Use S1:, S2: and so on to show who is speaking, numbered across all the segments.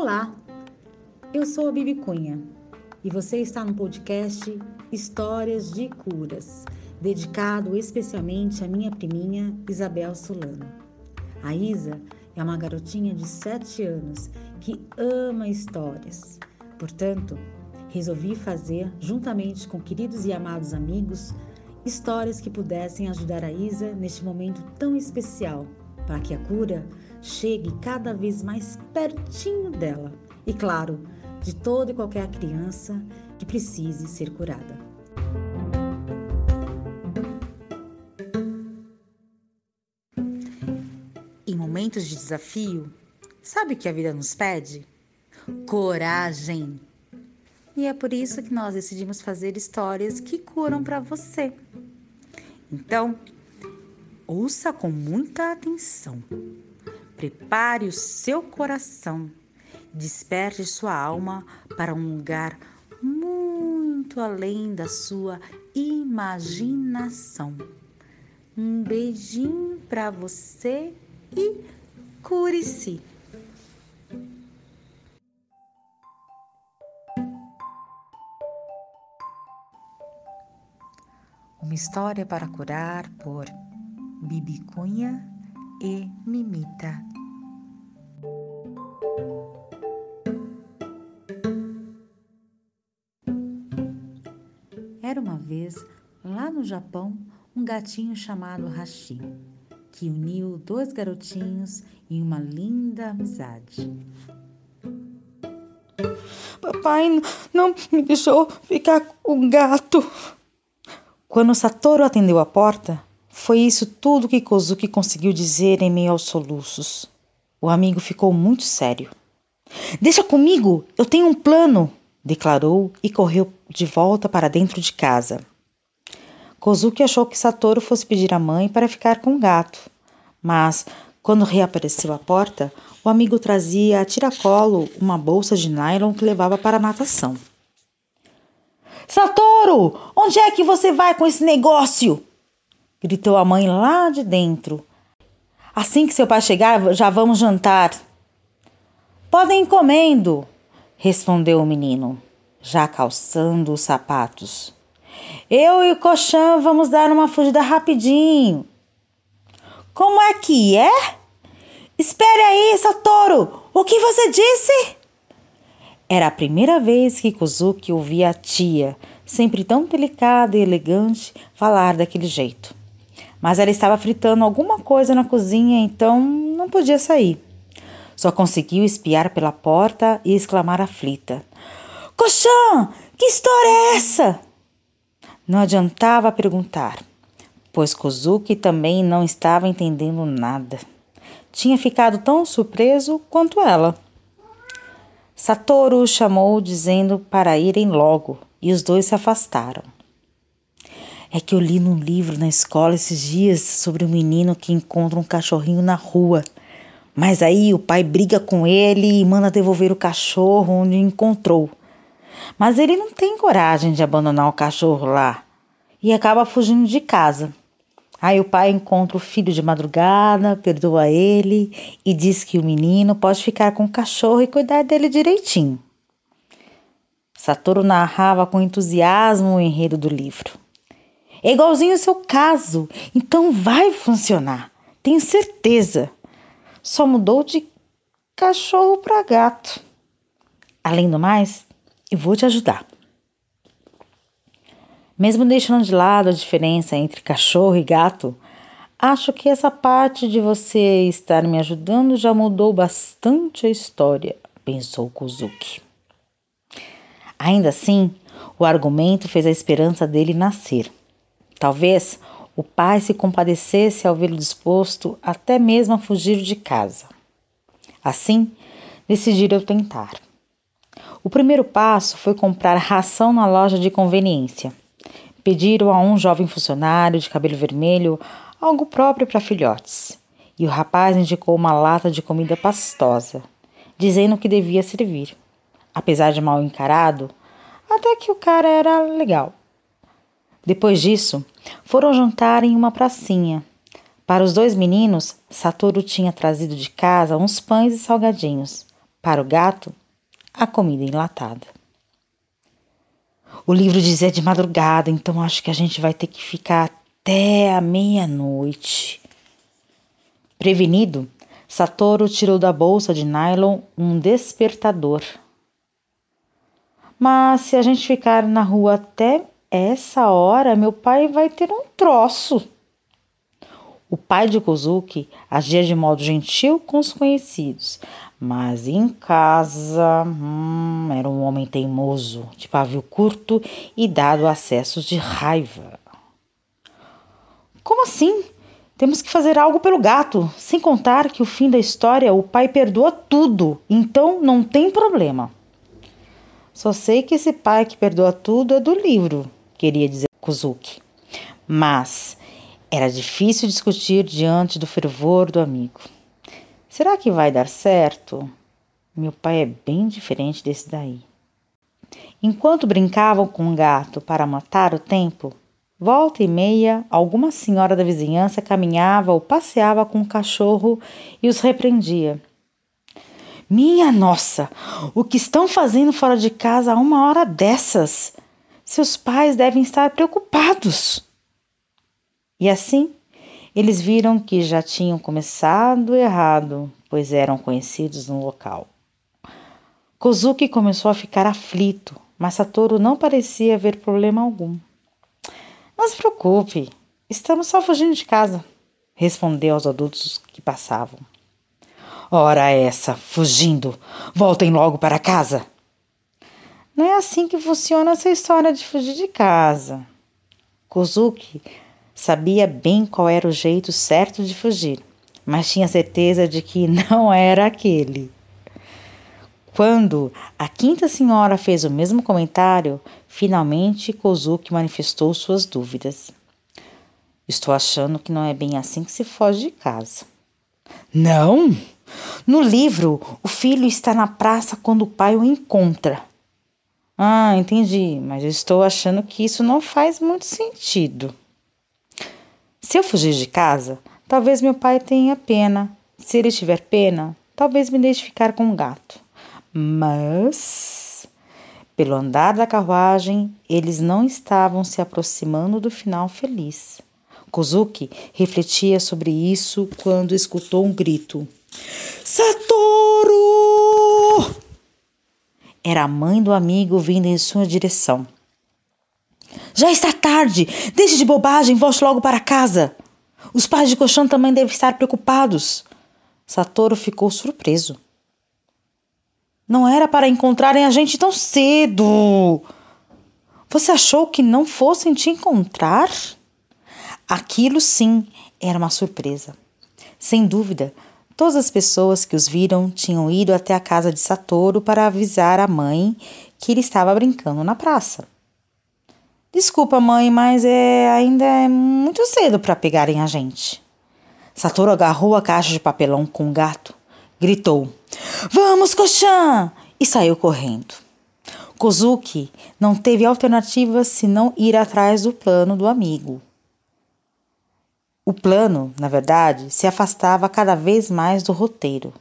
S1: Olá, eu sou a Bibi Cunha e você está no podcast Histórias de Curas, dedicado especialmente à minha priminha Isabel Solano. A Isa é uma garotinha de 7 anos que ama histórias. Portanto, resolvi fazer, juntamente com queridos e amados amigos, histórias que pudessem ajudar a Isa neste momento tão especial, para que a cura chegue cada vez mais pertinho dela. E claro, de toda e qualquer criança que precise ser curada. Em momentos de desafio, sabe o que a vida nos pede? Coragem! E é por isso que nós decidimos fazer histórias que curam para você. Então, ouça com muita atenção. Prepare o seu coração, desperte sua alma para um lugar muito além da sua imaginação. Um beijinho para você e cure-se. Uma história para curar por Bibi Cunha e Mimita. Era uma vez, lá no Japão, um gatinho chamado Hashi, que uniu dois garotinhos em uma linda amizade.
S2: Papai não me deixou ficar com o gato.
S1: Quando Satoru atendeu a porta, foi isso tudo que Kozuki conseguiu dizer em meio aos soluços. O amigo ficou muito sério. Deixa comigo, eu tenho um plano, declarou e correu de volta para dentro de casa. Kozuki achou que Satoru fosse pedir à mãe para ficar com o gato, mas quando reapareceu à porta, o amigo trazia a tiracolo uma bolsa de nylon que levava para a natação.
S2: Satoru, onde é que você vai com esse negócio? Gritou a mãe lá de dentro. Assim que seu pai chegar, já vamos jantar.
S1: Podem ir comendo, respondeu o menino, já calçando os sapatos. Eu e o Coxã vamos dar uma fugida rapidinho.
S2: Como é que é? Espere aí, Satoru! O que você disse?
S1: Era a primeira vez que Kozuki ouvia a tia, sempre tão delicada e elegante, falar daquele jeito mas ela estava fritando alguma coisa na cozinha, então não podia sair. Só conseguiu espiar pela porta e exclamar aflita:
S2: Coxão, que história é essa?
S1: Não adiantava perguntar, pois Kozuki também não estava entendendo nada. Tinha ficado tão surpreso quanto ela. Satoru chamou dizendo para irem logo, e os dois se afastaram. É que eu li num livro na escola esses dias sobre um menino que encontra um cachorrinho na rua. Mas aí o pai briga com ele e manda devolver o cachorro onde encontrou. Mas ele não tem coragem de abandonar o cachorro lá e acaba fugindo de casa. Aí o pai encontra o filho de madrugada, perdoa ele e diz que o menino pode ficar com o cachorro e cuidar dele direitinho. Satoru narrava com entusiasmo o enredo do livro. É igualzinho o seu caso, então vai funcionar, tenho certeza. Só mudou de cachorro para gato. Além do mais, eu vou te ajudar. Mesmo deixando de lado a diferença entre cachorro e gato, acho que essa parte de você estar me ajudando já mudou bastante a história, pensou Kozuki. Ainda assim, o argumento fez a esperança dele nascer. Talvez o pai se compadecesse ao vê-lo disposto até mesmo a fugir de casa. Assim, decidiram tentar. O primeiro passo foi comprar ração na loja de conveniência. Pediram a um jovem funcionário de cabelo vermelho algo próprio para filhotes, e o rapaz indicou uma lata de comida pastosa, dizendo que devia servir. Apesar de mal encarado, até que o cara era legal. Depois disso, foram jantar em uma pracinha. Para os dois meninos, Satoru tinha trazido de casa uns pães e salgadinhos. Para o gato, a comida enlatada. O livro diz é de madrugada, então acho que a gente vai ter que ficar até a meia-noite. Prevenido, Satoru tirou da bolsa de nylon um despertador. Mas se a gente ficar na rua até essa hora, meu pai vai ter um troço. O pai de Kozuki agia de modo gentil com os conhecidos, mas em casa hum, era um homem teimoso, de pavio curto e dado a acessos de raiva. Como assim? Temos que fazer algo pelo gato, sem contar que o fim da história o pai perdoa tudo, então não tem problema. Só sei que esse pai que perdoa tudo é do livro, queria dizer Kozuki. Mas era difícil discutir diante do fervor do amigo. Será que vai dar certo? Meu pai é bem diferente desse daí. Enquanto brincavam com o gato para matar o tempo, volta e meia alguma senhora da vizinhança caminhava ou passeava com o cachorro e os repreendia. Minha nossa, o que estão fazendo fora de casa a uma hora dessas? Seus pais devem estar preocupados. E assim, eles viram que já tinham começado errado, pois eram conhecidos no local. Kozuki começou a ficar aflito, mas Satoru não parecia haver problema algum. Não se preocupe, estamos só fugindo de casa, respondeu aos adultos que passavam. Ora essa, fugindo! Voltem logo para casa! Não é assim que funciona essa história de fugir de casa. Kozuki sabia bem qual era o jeito certo de fugir, mas tinha certeza de que não era aquele. Quando a quinta senhora fez o mesmo comentário, finalmente Kozuki manifestou suas dúvidas. Estou achando que não é bem assim que se foge de casa. Não! No livro, o filho está na praça quando o pai o encontra. Ah, entendi, mas eu estou achando que isso não faz muito sentido. Se eu fugir de casa, talvez meu pai tenha pena. Se ele tiver pena, talvez me deixe ficar com o gato. Mas, pelo andar da carruagem, eles não estavam se aproximando do final feliz. Kozuki refletia sobre isso quando escutou um grito. Satoru! Era a mãe do amigo vindo em sua direção. Já está tarde! Deixe de bobagem, volte logo para casa! Os pais de Colchão também devem estar preocupados. Satoru ficou surpreso. Não era para encontrarem a gente tão cedo. Você achou que não fossem te encontrar? Aquilo sim era uma surpresa. Sem dúvida, Todas as pessoas que os viram tinham ido até a casa de Satoru para avisar a mãe que ele estava brincando na praça. Desculpa, mãe, mas é ainda é muito cedo para pegarem a gente. Satoru agarrou a caixa de papelão com o gato, gritou: Vamos, Koshan! e saiu correndo. Kozuki não teve alternativa senão ir atrás do plano do amigo. O plano, na verdade, se afastava cada vez mais do roteiro,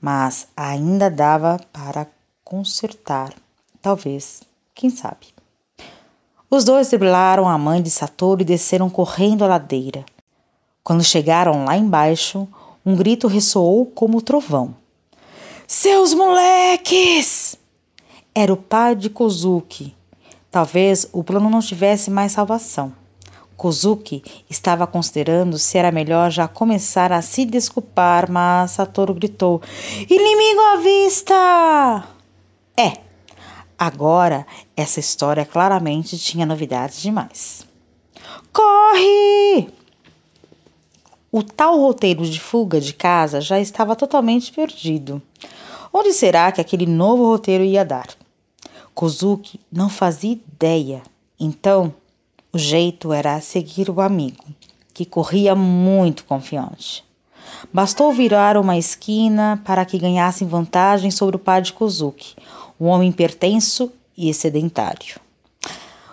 S1: mas ainda dava para consertar, talvez, quem sabe. Os dois driblaram a mãe de Satoru e desceram correndo a ladeira. Quando chegaram lá embaixo, um grito ressoou como trovão. Seus moleques! Era o pai de Kozuki. Talvez o plano não tivesse mais salvação. Kozuki estava considerando se era melhor já começar a se desculpar, mas Satoru gritou: Inimigo à vista! É, agora essa história claramente tinha novidades demais. Corre! O tal roteiro de fuga de casa já estava totalmente perdido. Onde será que aquele novo roteiro ia dar? Kozuki não fazia ideia. Então, o jeito era seguir o amigo, que corria muito confiante. Bastou virar uma esquina para que ganhassem vantagem sobre o pai de Kozuki, um homem pertenço e sedentário.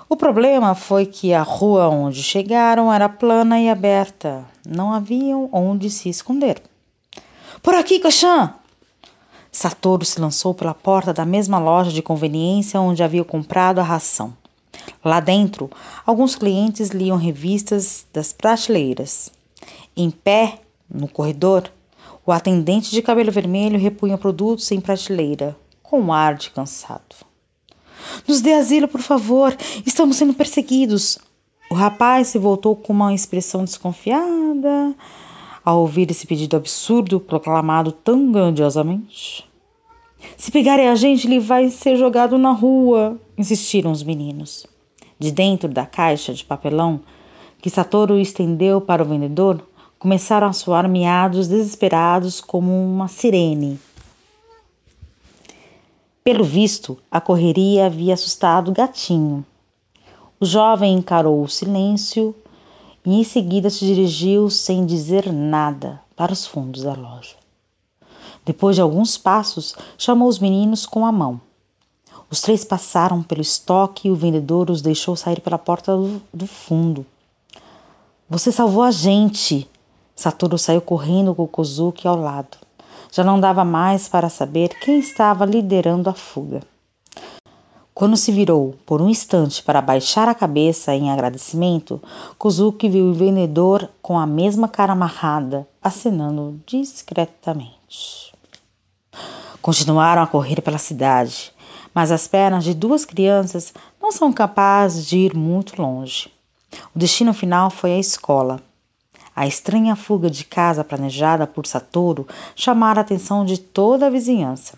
S1: O problema foi que a rua onde chegaram era plana e aberta. Não haviam onde se esconder. Por aqui, Kachan!
S2: Satoru se lançou pela porta da mesma loja de conveniência onde havia comprado a ração. Lá dentro, alguns clientes liam revistas das prateleiras. Em pé, no corredor, o atendente de cabelo vermelho repunha produtos em prateleira, com um ar de cansado. Nos dê asilo, por favor, estamos sendo perseguidos. O rapaz se voltou com uma expressão desconfiada ao ouvir esse pedido absurdo proclamado tão grandiosamente. Se pegarem a gente, ele vai ser jogado na rua, insistiram os meninos. De dentro da caixa de papelão que Satoru estendeu para o vendedor, começaram a soar miados desesperados como uma sirene. Pelo visto, a correria havia assustado o gatinho. O jovem encarou o silêncio e em seguida se dirigiu sem dizer nada para os fundos da loja. Depois de alguns passos, chamou os meninos com a mão. Os três passaram pelo estoque e o vendedor os deixou sair pela porta do, do fundo. Você salvou a gente! Satoru saiu correndo com Kozuki ao lado. Já não dava mais para saber quem estava liderando a fuga. Quando se virou por um instante para baixar a cabeça em agradecimento, Kozuki viu o vendedor com a mesma cara amarrada, acenando discretamente. Continuaram a correr pela cidade, mas as pernas de duas crianças não são capazes de ir muito longe. O destino final foi a escola. A estranha fuga de casa planejada por Satoru chamara a atenção de toda a vizinhança.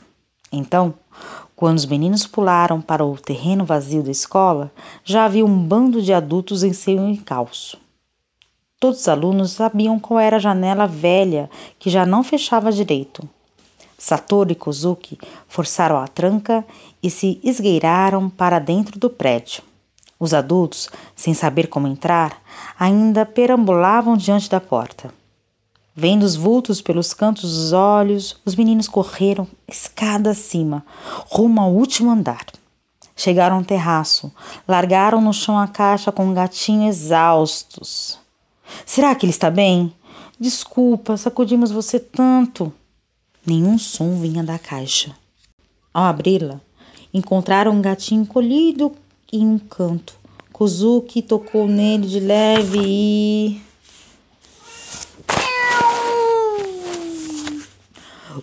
S2: Então, quando os meninos pularam para o terreno vazio da escola, já havia um bando de adultos em seu encalço. Todos os alunos sabiam qual era a janela velha que já não fechava direito. Satoru e Kozuki forçaram a tranca e se esgueiraram para dentro do prédio. Os adultos, sem saber como entrar, ainda perambulavam diante da porta. Vendo os vultos pelos cantos dos olhos, os meninos correram escada acima, rumo ao último andar. Chegaram ao terraço, largaram no chão a caixa com um gatinho exaustos. Será que ele está bem? Desculpa, sacudimos você tanto. Nenhum som vinha da caixa. Ao abri-la, encontraram um gatinho encolhido em um canto. Kozuki tocou nele de leve e.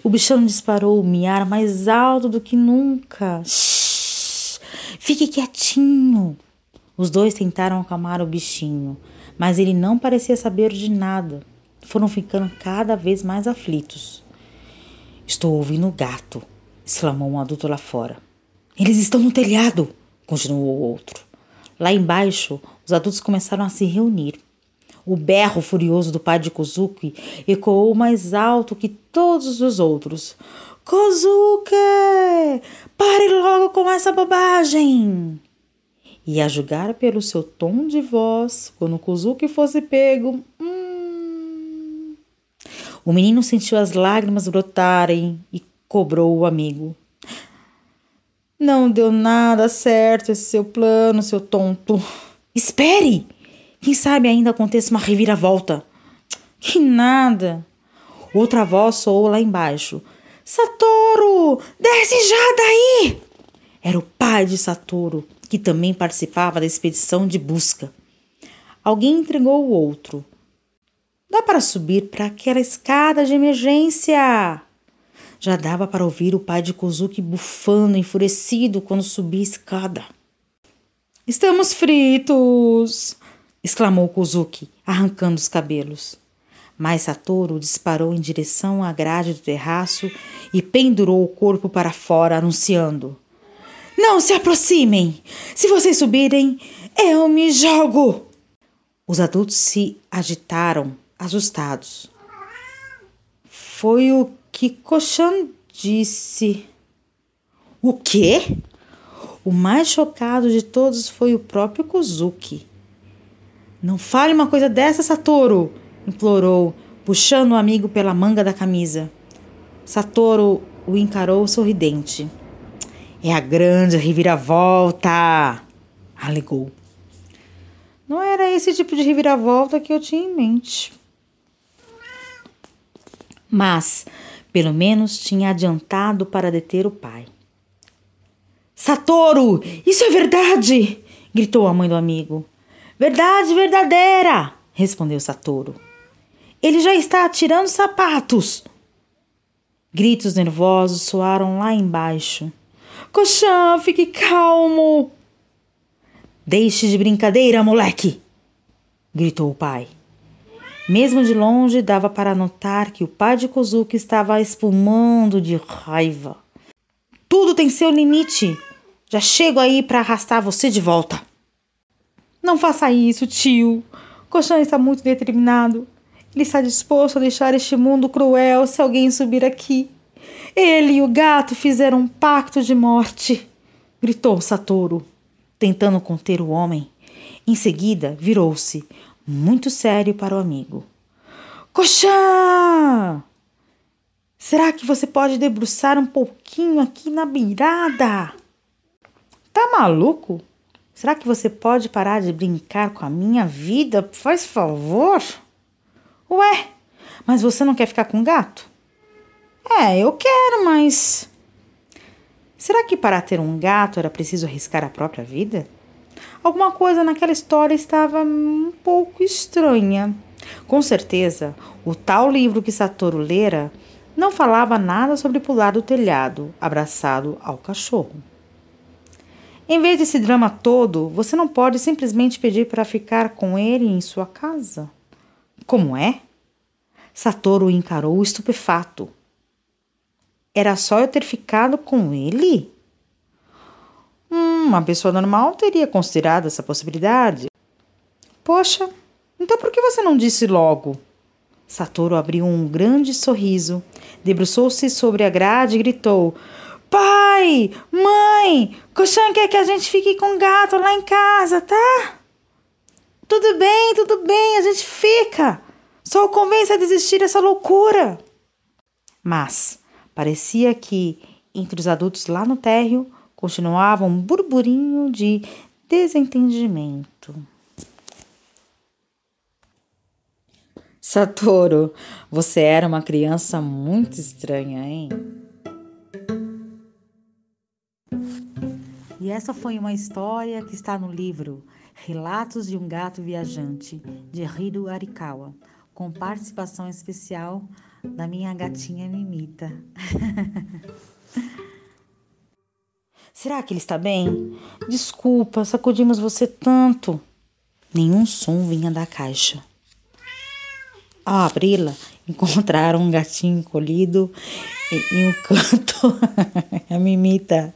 S2: O bichão disparou o miar mais alto do que nunca. Shhh, fique quietinho. Os dois tentaram acalmar o bichinho, mas ele não parecia saber de nada. Foram ficando cada vez mais aflitos. Estou ouvindo o gato, exclamou um adulto lá fora. Eles estão no telhado, continuou o outro. Lá embaixo, os adultos começaram a se reunir. O berro furioso do pai de Kozuki ecoou mais alto que todos os outros. Kozuki! Pare logo com essa bobagem! E a julgar pelo seu tom de voz, quando Kozuki fosse pego, hum... o menino sentiu as lágrimas brotarem e cobrou o amigo. Não deu nada certo esse seu plano, seu tonto. Espere! Quem sabe ainda aconteça uma reviravolta. Que nada. Outra voz soou lá embaixo. Satoru, desce já daí! Era o pai de Satoru, que também participava da expedição de busca. Alguém entregou o outro. Dá para subir para aquela escada de emergência. Já dava para ouvir o pai de Kozuki bufando, enfurecido, quando subia a escada. Estamos fritos! exclamou Kozuki, arrancando os cabelos. Mas Satoru disparou em direção à grade do terraço e pendurou o corpo para fora, anunciando: Não se aproximem! Se vocês subirem, eu me jogo! Os adultos se agitaram, assustados. Foi o que Koshan disse. O quê? O mais chocado de todos foi o próprio Kozuki. Não fale uma coisa dessa, Satoru! implorou, puxando o amigo pela manga da camisa. Satoru o encarou sorridente. É a grande reviravolta! alegou. Não era esse tipo de reviravolta que eu tinha em mente. Mas, Pelo menos tinha adiantado para deter o pai. Satoru, isso é verdade! gritou a mãe do amigo. Verdade verdadeira! respondeu Satoru. Ele já está atirando sapatos! Gritos nervosos soaram lá embaixo. Coxã, fique calmo! Deixe de brincadeira, moleque! gritou o pai. Mesmo de longe, dava para notar que o pai de Kozuki estava espumando de raiva. Tudo tem seu limite. Já chego aí para arrastar você de volta. Não faça isso, tio. Colchão está muito determinado. Ele está disposto a deixar este mundo cruel se alguém subir aqui. Ele e o gato fizeram um pacto de morte, gritou Satoru, tentando conter o homem. Em seguida, virou-se, muito sério para o amigo. Coxã! Será que você pode debruçar um pouquinho aqui na beirada? Tá maluco? Será que você pode parar de brincar com a minha vida? Faz favor? Ué, mas você não quer ficar com gato? É, eu quero, mas. Será que para ter um gato era preciso arriscar a própria vida? Alguma coisa naquela história estava um pouco estranha. Com certeza, o tal livro que Satoru lera não falava nada sobre pular do telhado, abraçado ao cachorro. Em vez desse drama todo, você não pode simplesmente pedir para ficar com ele em sua casa? Como é? Satoru encarou estupefato. Era só eu ter ficado com ele? Hum, uma pessoa normal teria considerado essa possibilidade. Poxa, então por que você não disse logo? Satoru abriu um grande sorriso, debruçou-se sobre a grade e gritou: Pai, mãe, Cochan quer que a gente fique com o gato lá em casa, tá? Tudo bem, tudo bem, a gente fica. Só o convence a desistir dessa loucura. Mas parecia que entre os adultos lá no térreo continuava um burburinho de desentendimento. Satoru, você era uma criança muito estranha, hein? E essa foi uma história que está no livro Relatos de um Gato Viajante, de Hiro Arikawa, com participação especial da minha gatinha Mimita. Será que ele está bem? Desculpa, sacudimos você tanto. Nenhum som vinha da caixa. Ao abri-la, encontraram um gatinho encolhido em um canto. a Mimita